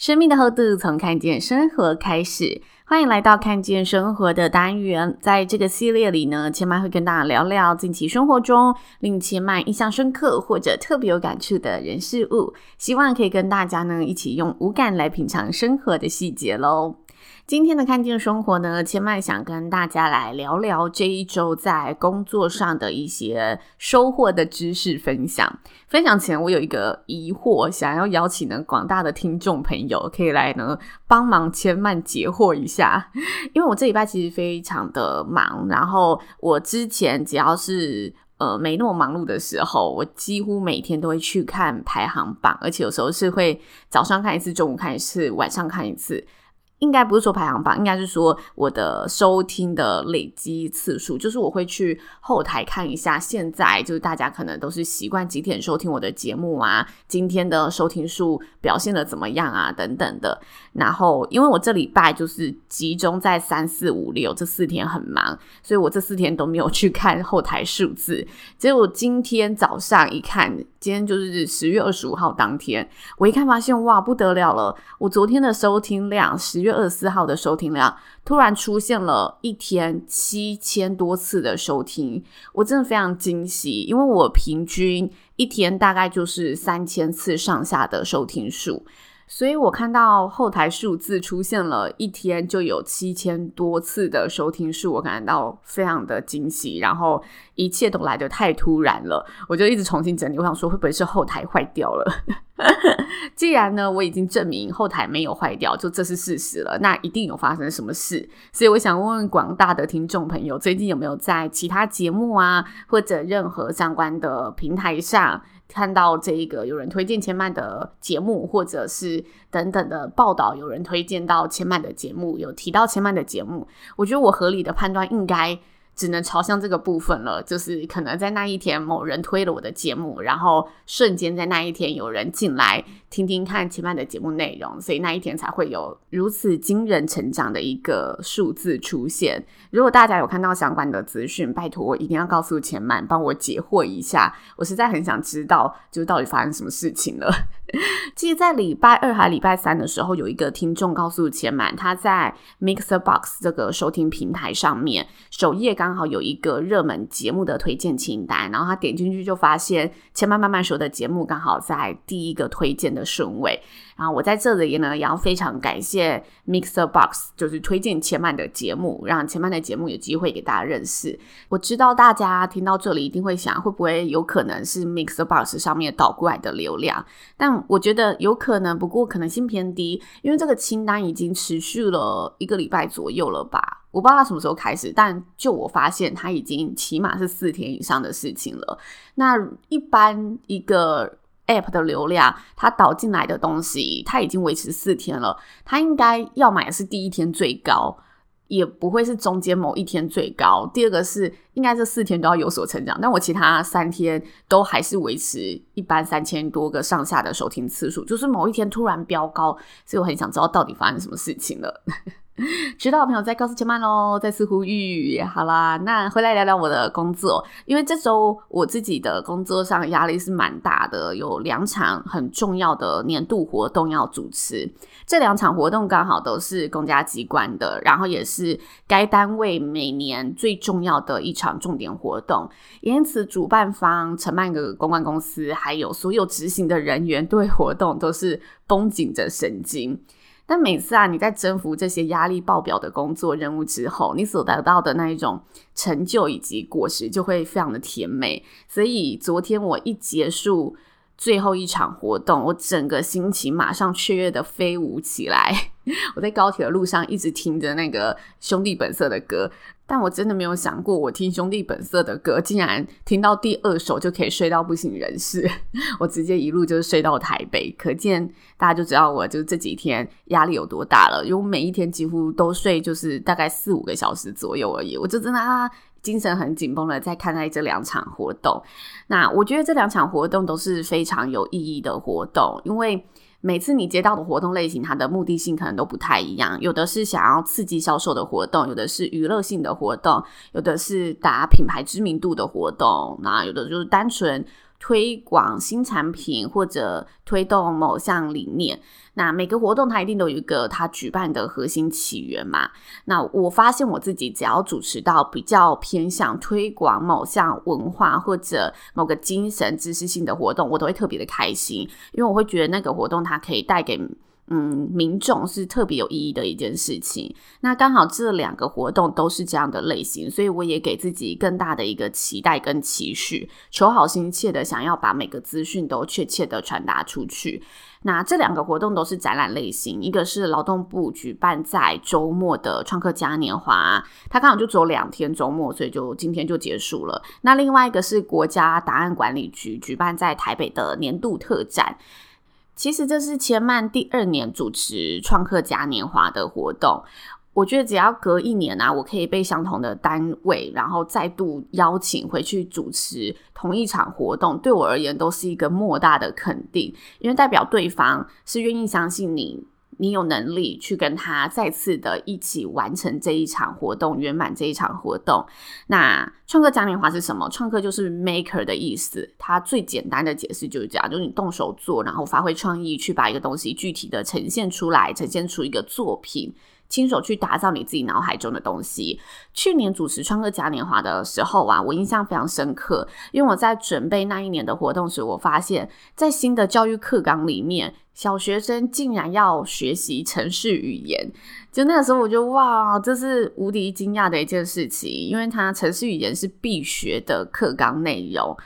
生命的厚度从看见生活开始，欢迎来到看见生活的单元。在这个系列里呢，千妈会跟大家聊聊近期生活中令千妈印象深刻或者特别有感触的人事物，希望可以跟大家呢一起用五感来品尝生活的细节喽。今天的看见生活呢，千嫚想跟大家来聊聊这一周在工作上的一些收获的知识分享。分享前，我有一个疑惑，想要邀请呢广大的听众朋友可以来呢帮忙千嫚解惑一下，因为我这礼拜其实非常的忙，然后我之前只要是呃没那么忙碌的时候，我几乎每天都会去看排行榜，而且有时候是会早上看一次，中午看一次，晚上看一次。应该不是说排行榜，应该是说我的收听的累积次数，就是我会去后台看一下，现在就是大家可能都是习惯几点收听我的节目啊，今天的收听数表现的怎么样啊，等等的。然后因为我这礼拜就是集中在三四五六这四天很忙，所以我这四天都没有去看后台数字。结果今天早上一看，今天就是十月二十五号当天，我一看发现哇，不得了了，我昨天的收听量十月。二十四号的收听量突然出现了一天七千多次的收听，我真的非常惊喜，因为我平均一天大概就是三千次上下的收听数。所以我看到后台数字出现了一天就有七千多次的收听数，我感到非常的惊喜，然后一切都来得太突然了，我就一直重新整理，我想说会不会是后台坏掉了？既然呢我已经证明后台没有坏掉，就这是事实了，那一定有发生什么事，所以我想问问广大的听众朋友，最近有没有在其他节目啊，或者任何相关的平台上？看到这一个有人推荐千曼的节目，或者是等等的报道，有人推荐到千曼的节目，有提到千曼的节目，我觉得我合理的判断应该。只能朝向这个部分了，就是可能在那一天某人推了我的节目，然后瞬间在那一天有人进来听听看千嫚的节目内容，所以那一天才会有如此惊人成长的一个数字出现。如果大家有看到相关的资讯，拜托我一定要告诉千嫚，帮我解惑一下，我实在很想知道，就是到底发生什么事情了。其实，在礼拜二还礼拜三的时候，有一个听众告诉千满，他在 Mixer Box 这个收听平台上面首页刚。好有一个热门节目的推荐清单，然后他点进去就发现千满慢慢说的节目刚好在第一个推荐的顺位。然后我在这里呢，也要非常感谢 Mixer Box，就是推荐千满的节目，让千满的节目有机会给大家认识。我知道大家听到这里一定会想，会不会有可能是 Mixer Box 上面导过来的流量？但我觉得有可能，不过可能性偏低，因为这个清单已经持续了一个礼拜左右了吧？我不知道它什么时候开始，但就我发现，它已经起码是四天以上的事情了。那一般一个。App 的流量，它导进来的东西，它已经维持四天了。它应该要买的是第一天最高，也不会是中间某一天最高。第二个是，应该这四天都要有所成长。但我其他三天都还是维持一般三千多个上下的收听次数，就是某一天突然飙高，所以我很想知道到底发生什么事情了。知道的朋友再告诉千曼喽，再次呼吁。好啦，那回来聊聊我的工作，因为这周我自己的工作上压力是蛮大的，有两场很重要的年度活动要主持。这两场活动刚好都是公家机关的，然后也是该单位每年最重要的一场重点活动，因此主办方承办的公关公司，还有所有执行的人员对活动都是绷紧着神经。但每次啊，你在征服这些压力爆表的工作任务之后，你所得到的那一种成就以及果实就会非常的甜美。所以昨天我一结束最后一场活动，我整个心情马上雀跃的飞舞起来。我在高铁的路上一直听着那个兄弟本色的歌，但我真的没有想过，我听兄弟本色的歌，竟然听到第二首就可以睡到不省人事。我直接一路就是睡到台北，可见大家就知道我就这几天压力有多大了。因为我每一天几乎都睡就是大概四五个小时左右而已，我就真的啊精神很紧绷的在看待这两场活动。那我觉得这两场活动都是非常有意义的活动，因为。每次你接到的活动类型，它的目的性可能都不太一样。有的是想要刺激销售的活动，有的是娱乐性的活动，有的是打品牌知名度的活动，那有的就是单纯。推广新产品或者推动某项理念，那每个活动它一定都有一个它举办的核心起源嘛。那我发现我自己只要主持到比较偏向推广某项文化或者某个精神知识性的活动，我都会特别的开心，因为我会觉得那个活动它可以带给。嗯，民众是特别有意义的一件事情。那刚好这两个活动都是这样的类型，所以我也给自己更大的一个期待跟期许，求好心切的想要把每个资讯都确切的传达出去。那这两个活动都是展览类型，一个是劳动部举办在周末的创客嘉年华，它刚好就只有两天周末，所以就今天就结束了。那另外一个是国家档案管理局举办在台北的年度特展。其实这是千曼第二年主持创客嘉年华的活动，我觉得只要隔一年啊，我可以被相同的单位，然后再度邀请回去主持同一场活动，对我而言都是一个莫大的肯定，因为代表对方是愿意相信你。你有能力去跟他再次的一起完成这一场活动，圆满这一场活动。那创客嘉年华是什么？创客就是 maker 的意思，它最简单的解释就是这样，就是你动手做，然后发挥创意去把一个东西具体的呈现出来，呈现出一个作品。亲手去打造你自己脑海中的东西。去年主持创客嘉年华的时候啊，我印象非常深刻，因为我在准备那一年的活动时，我发现，在新的教育课纲里面，小学生竟然要学习程式语言。就那个时候，我就哇，这是无敌惊讶的一件事情，因为它程式语言是必学的课纲内容。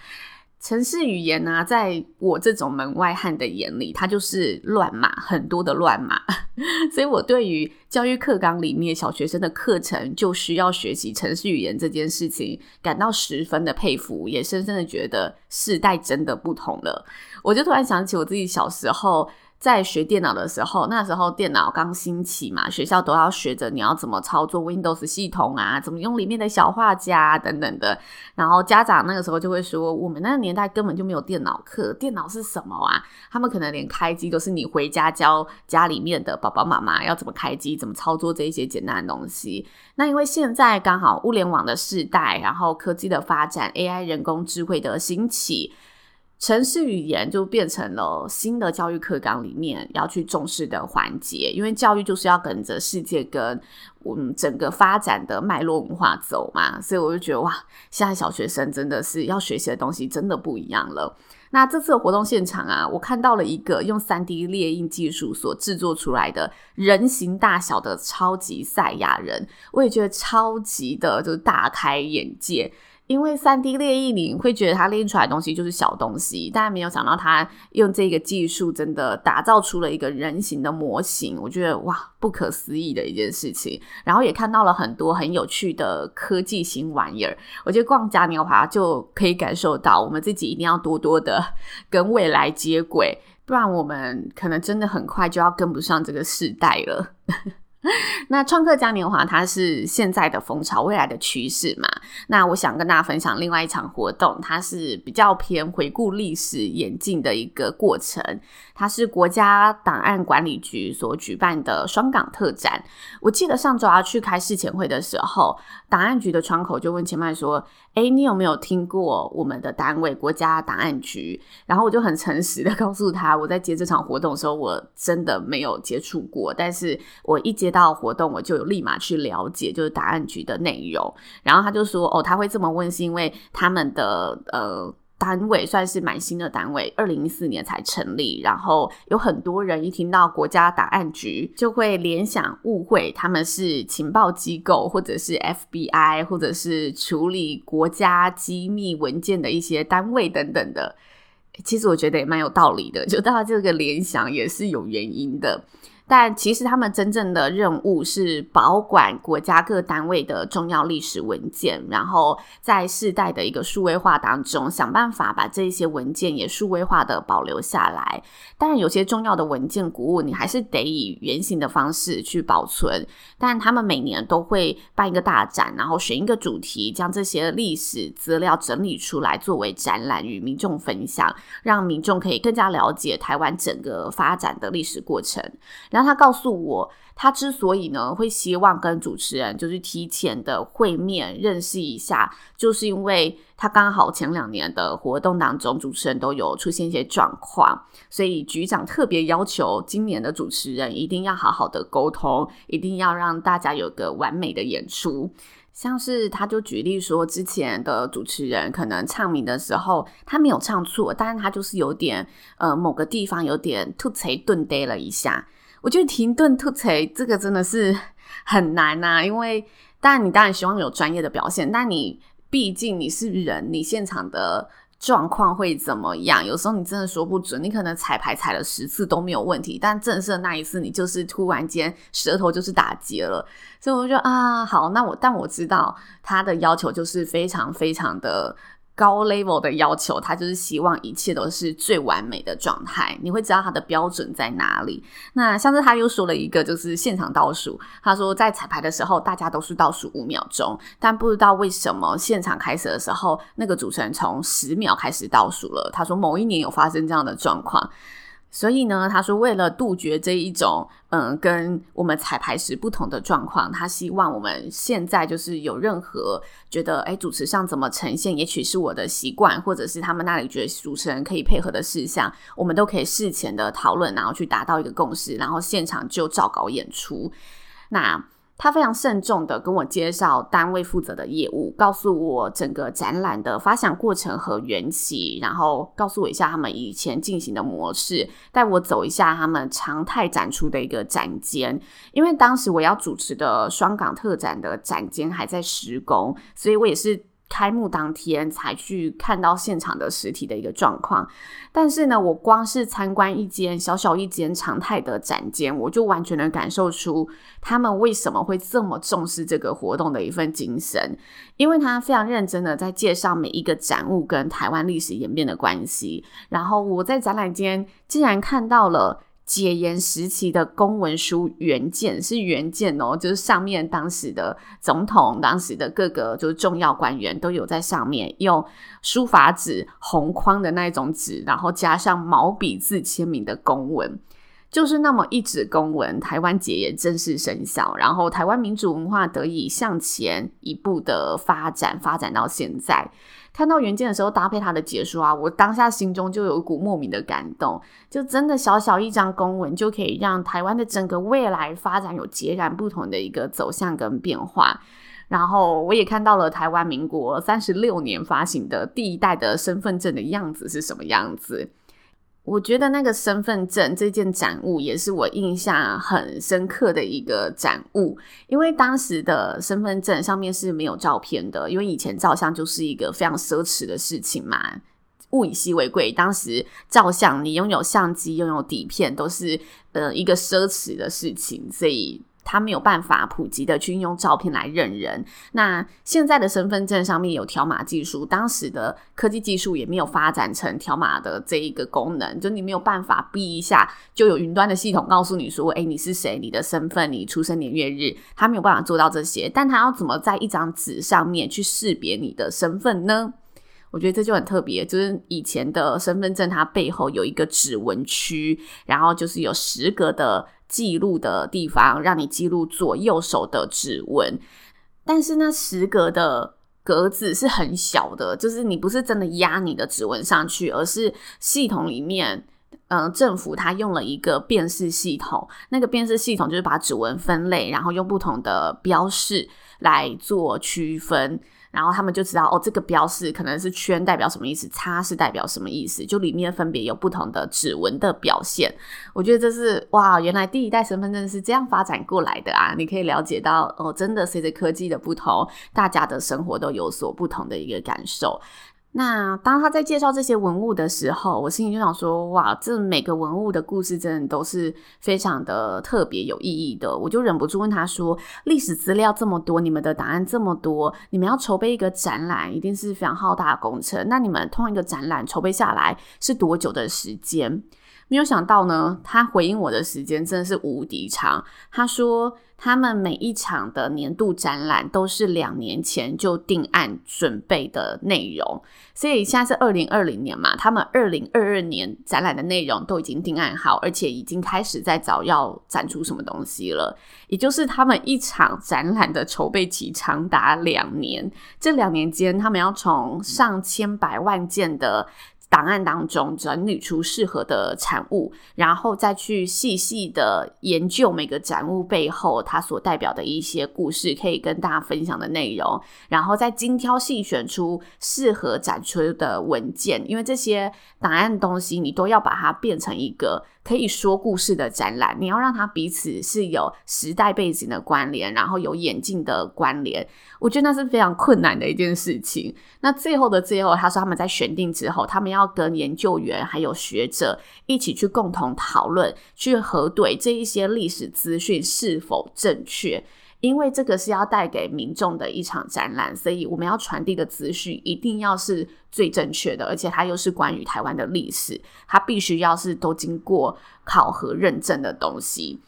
城市语言呢、在我这种门外汉的眼里，它就是乱码，很多的乱码。所以我对于教育课纲里面小学生的课程就需要学习城市语言这件事情，感到十分的佩服，也深深的觉得世代真的不同了。我就突然想起我自己小时候。在学电脑的时候，那时候电脑刚兴起嘛，学校都要学着你要怎么操作 Windows 系统啊，怎么用里面的小画家等等的。然后家长那个时候就会说，我们那个年代根本就没有电脑课，电脑是什么啊？他们可能连开机都是你回家教家里面的爸爸妈妈要怎么开机、怎么操作这一些简单的东西。那因为现在刚好物联网的时代，然后科技的发展，AI 人工智慧的兴起。城市语言就变成了新的教育课纲里面要去重视的环节，因为教育就是要跟着世界跟我们整个发展的脉络文化走嘛，所以我就觉得哇，现在小学生真的是要学习的东西真的不一样了。那这次的活动现场啊，我看到了一个用 3D 列印技术所制作出来的人形大小的超级赛亚人，我也觉得超级的，就是大开眼界。因为三 D 列印，你会觉得它列印出来的东西就是小东西，但没有想到它用这个技术真的打造出了一个人形的模型，我觉得哇，不可思议的一件事情。然后也看到了很多很有趣的科技新玩意儿，我觉得逛嘉年华就可以感受到，我们自己一定要多多的 跟未来接轨，不然我们可能真的很快就要跟不上这个时代了。那创客嘉年华它是现在的风潮，未来的趋势嘛。那我想跟大家分享另外一场活动，它是比较偏回顾历史演进的一个过程。它是国家档案管理局所举办的双港特展。我记得上周要去开试前会的时候，档案局的窗口就问前麦说：“诶，你有没有听过我们的单位国家档案局？”然后我就很诚实的 告诉他，我在接这场活动的时候，我真的没有接触过。但是我一接到活动，我就有立马去了解，就是档案局的内容。然后他就说：“哦，他会这么问，是因为他们的呃。”单位算是蛮新的单位，二零一四年才成立。然后有很多人一听到国家档案局，就会联想误会他们是情报机构，或者是 FBI，或者是处理国家机密文件的一些单位等等的。其实我觉得也蛮有道理的，就大家这个联想也是有原因的。但其实他们真正的任务是保管国家各单位的重要历史文件，然后在世代的一个数位化当中，想办法把这些文件也数位化的保留下来。当然，有些重要的文件古物，你还是得以原型的方式去保存。但他们每年都会办一个大展，然后选一个主题，将这些历史资料整理出来作为展览与民众分享，让民众可以更加了解台湾整个发展的历史过程。然后他告诉我，他之所以呢会希望跟主持人就是提前的会面认识一下，就是因为他刚好前两年的活动当中，主持人都有出现一些状况，所以局长特别要求今年的主持人一定要好好的沟通，一定要让大家有个完美的演出。像是他就举例说，之前的主持人可能唱名的时候，他没有唱错，但是他就是有点呃某个地方有点突锤顿呆了一下。我觉得停顿突锤这个真的是很难呐、因为当然你当然希望有专业的表现，但你毕竟你是人，你现场的状况会怎么样？有时候你真的说不准，你可能彩排踩了十次都没有问题，但正式那一次你就是突然间舌头就是打结了，所以我就说啊，好，那我但我知道他的要求就是非常非常的。高 level 的要求，他就是希望一切都是最完美的状态。你会知道他的标准在哪里。那像是他又说了一个，就是现场倒数。他说在彩排的时候，大家都是倒数五秒钟，但不知道为什么现场开始的时候，那个主持人从十秒开始倒数了。他说某一年有发生这样的状况。所以呢，他说为了杜绝这一种，嗯，跟我们彩排时不同的状况，他希望我们现在就是有任何觉得，诶，主持上怎么呈现，也许是我的习惯，或者是他们那里觉得主持人可以配合的事项，我们都可以事前的讨论，然后去达到一个共识，然后现场就照稿演出。那。他非常慎重的跟我介绍单位负责的业务，告诉我整个展览的发想过程和缘起，然后告诉我一下他们以前进行的模式，带我走一下他们常态展出的一个展间。因为当时我要主持的双港特展的展间还在施工，所以我也是。开幕当天才去看到现场的实体的一个状况，但是呢，我光是参观一间小小一间常态的展间，我就完全能感受出他们为什么会这么重视这个活动的一份精神，因为他非常认真的在介绍每一个展物跟台湾历史演变的关系，然后我在展览间竟然看到了。解严时期的公文书原件是原件哦，就是上面当时的总统、当时的各个就是重要官员都有在上面用书法纸红框的那种纸，然后加上毛笔字签名的公文，就是那么一纸公文，台湾解严正式生效，然后台湾民主文化得以向前一步的发展，发展到现在。看到原件的时候，搭配他的解说啊，我当下心中就有一股莫名的感动。就真的小小一张公文，就可以让台湾的整个未来发展有截然不同的一个走向跟变化。然后我也看到了台湾民国三十六年发行的第一代的身份证的样子是什么样子。我觉得那个身份证这件展物也是我印象很深刻的一个展物，因为当时的身份证上面是没有照片的，因为以前照相就是一个非常奢侈的事情嘛，物以稀为贵，当时照相你拥有相机、拥有底片都是呃一个奢侈的事情，所以。他没有办法普及的去用照片来认人。那现在的身份证上面有条码技术，当时的科技技术也没有发展成条码的这一个功能，就你没有办法哔一下就有云端的系统告诉你说，诶，你是谁？你的身份、你出生年月日，他没有办法做到这些。但他要怎么在一张纸上面去识别你的身份呢？我觉得这就很特别，就是以前的身份证它背后有一个指纹区，然后就是有十格的。记录的地方，让你记录左右手的指纹，但是那十格的格子是很小的，就是你不是真的压你的指纹上去，而是系统里面，嗯、政府它用了一个辨识系统，那个辨识系统就是把指纹分类，然后用不同的标示来做区分。然后他们就知道哦，这个标示可能是圈代表什么意思，叉是代表什么意思，就里面分别有不同的指纹的表现。我觉得这是哇，原来第一代身份证是这样发展过来的啊！你可以了解到哦，真的随着科技的不同，大家的生活都有所不同的一个感受。那当他在介绍这些文物的时候，我心里就想说：哇，这每个文物的故事真的都是非常的特别有意义的。我就忍不住问他说：历史资料这么多，你们的档案这么多，你们要筹备一个展览，一定是非常浩大的工程。那你们通一个展览筹备下来是多久的时间？没有想到呢，他回应我的时间真的是无敌长。他说，他们每一场的年度展览都是两年前就定案准备的内容，所以现在是二零二零年嘛，他们二零二二年展览的内容都已经定案好，而且已经开始在找要展出什么东西了。也就是他们一场展览的筹备期长达两年，这两年间，他们要从上千百万件的档案当中整理出适合的产物，然后再去细细的研究每个展物背后它所代表的一些故事，可以跟大家分享的内容，然后再精挑细选出适合展出的文件，因为这些档案东西你都要把它变成一个可以说故事的展览，你要让他彼此是有时代背景的关联，然后有演进的关联。我觉得那是非常困难的一件事情。那最后的最后，他说他们在选定之后，他们要跟研究员还有学者一起去共同讨论，去核对这一些历史资讯是否正确。因为这个是要带给民众的一场展览，所以我们要传递的资讯一定要是最正确的，而且它又是关于台湾的历史，它必须要是都经过考核认证的东西。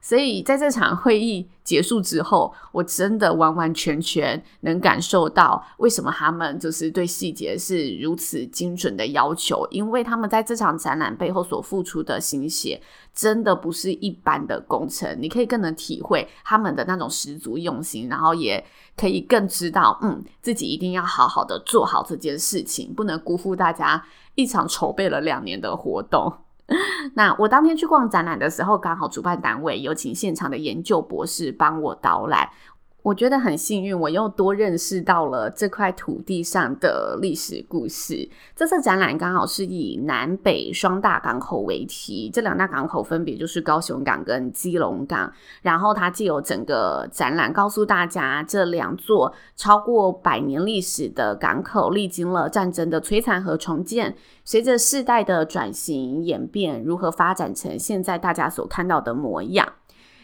所以在这场会议结束之后，我真的完完全全能感受到为什么他们就是对细节是如此精准的要求，因为他们在这场展览背后所付出的心血，真的不是一般的工程。你可以更能体会他们的那种十足用心，然后也可以更知道，嗯，自己一定要好好的做好这件事情，不能辜负大家一场筹备了两年的活动。那我当天去逛展览的时候，刚好主办单位有请现场的研究博士帮我导览。我觉得很幸运，我又多认识到了这块土地上的历史故事。这次展览刚好是以南北双大港口为题，这两大港口分别就是高雄港跟基隆港。然后它既有整个展览告诉大家，这两座超过百年历史的港口，历经了战争的摧残和重建，随着世代的转型演变，如何发展成现在大家所看到的模样。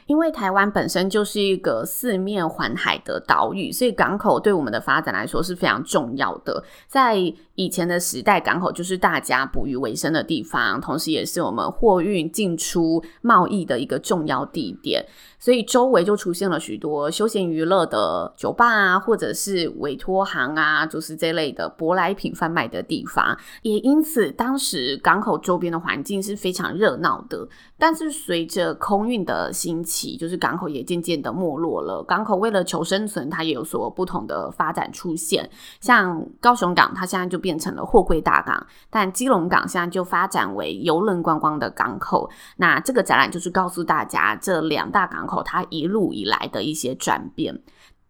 因为台湾本身就是一个四面环海的岛屿，所以港口对我们的发展来说是非常重要的。在以前的时代，港口就是大家捕鱼为生的地方，同时也是我们货运进出贸易的一个重要地点。所以周围就出现了许多休闲娱乐的酒吧啊，或者是委托行啊，就是这类的舶来品贩卖的地方。也因此，当时港口周边的环境是非常热闹的。但是随着空运的兴起，就是港口也渐渐的没落了。港口为了求生存，它也有所不同的发展出现。像高雄港，它现在就变成了货柜大港；但基隆港现在就发展为邮轮观光的港口。那这个展览就是告诉大家，这两大港口它一路以来的一些转变。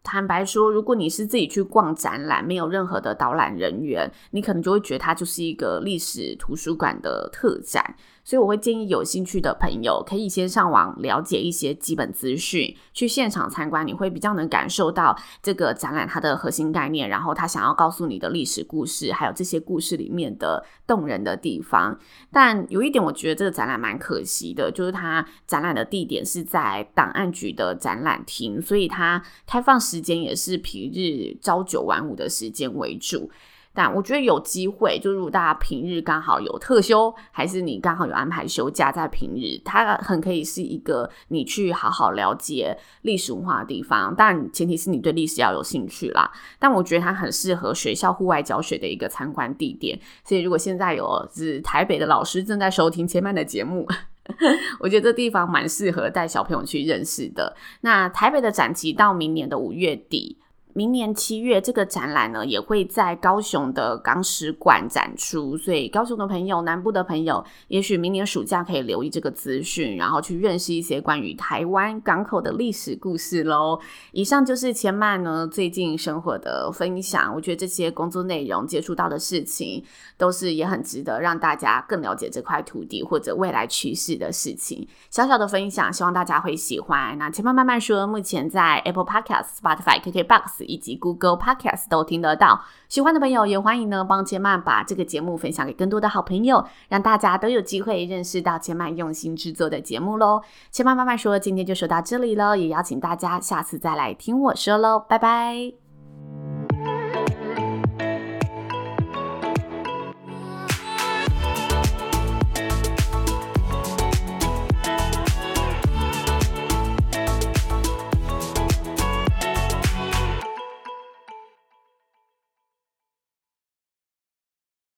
坦白说，如果你是自己去逛展览，没有任何的导览人员，你可能就会觉得它就是一个历史图书馆的特展。所以我会建议有兴趣的朋友可以先上网了解一些基本资讯，去现场参观，你会比较能感受到这个展览它的核心概念，然后他想要告诉你的历史故事，还有这些故事里面的动人的地方。但有一点，我觉得这个展览蛮可惜的，就是它展览的地点是在档案局的展览厅，所以它开放时间也是平日朝九晚五的时间为主。但我觉得有机会，就如果大家平日刚好有特休，还是你刚好有安排休假在平日，它很可以是一个你去好好了解历史文化的地方。但前提是你对历史要有兴趣啦。但我觉得它很适合学校户外教学的一个参观地点。所以如果现在有是台北的老师正在收听千曼的节目，我觉得这地方蛮适合带小朋友去认识的。那台北的展期到明年的五月底。明年七月，这个展览呢也会在高雄的港史馆展出，所以高雄的朋友、南部的朋友，也许明年暑假可以留意这个资讯，然后去认识一些关于台湾港口的历史故事喽。以上就是千曼呢最近生活的分享，我觉得这些工作内容接触到的事情，都是也很值得让大家更了解这块土地或者未来趋势的事情。小小的分享，希望大家会喜欢。那千曼慢慢说，目前在 Apple Podcast、Spotify、KKBox。以及 Google Podcast 都听得到。喜欢的朋友也欢迎呢帮千曼把这个节目分享给更多的好朋友，让大家都有机会认识到千曼用心制作的节目喽。千曼妈妈说，今天就说到这里了，也邀请大家下次再来听我说喽，拜拜。